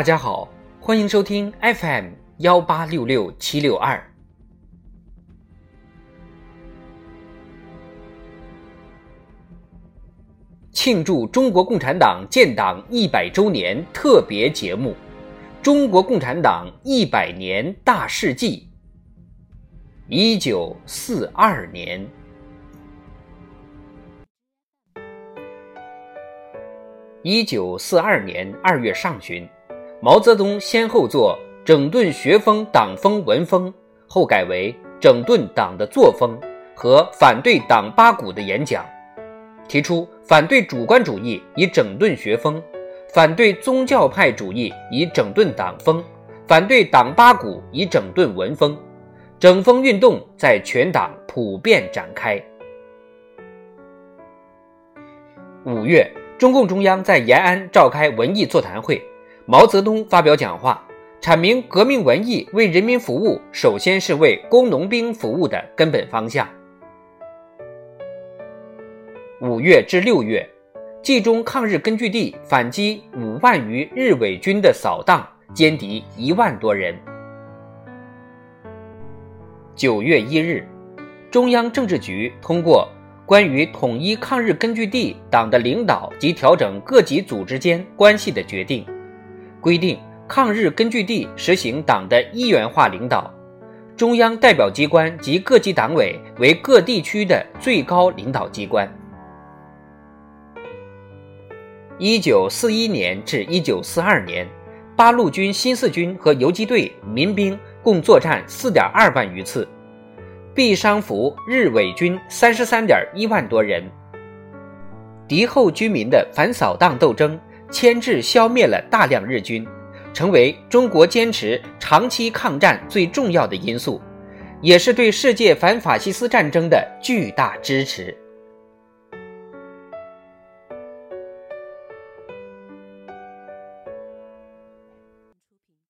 大家好，欢迎收听 FM 幺八六六七六二。庆祝中国共产党建党一百周年特别节目《中国共产党一百年大事记》。一九四二年，一九四二年二月上旬。毛泽东先后做整顿学风、党风、文风，后改为整顿党的作风和反对党八股的演讲，提出反对主观主义以整顿学风，反对宗教派主义以整顿党风，反对党八股以整顿文风，整风运动在全党普遍展开。五月，中共中央在延安召开文艺座谈会。毛泽东发表讲话，阐明革命文艺为人民服务，首先是为工农兵服务的根本方向。五月至六月，冀中抗日根据地反击五万余日伪军的扫荡，歼敌一万多人。九月一日，中央政治局通过关于统一抗日根据地党的领导及调整各级组织间关系的决定。规定抗日根据地实行党的一元化领导，中央代表机关及各级党委为各地区的最高领导机关。一九四一年至一九四二年，八路军新四军和游击队民兵共作战四点二万余次，毙伤俘日伪军三十三点一万多人。敌后居民的反扫荡斗争。牵制消灭了大量日军，成为中国坚持长期抗战最重要的因素，也是对世界反法西斯战争的巨大支持。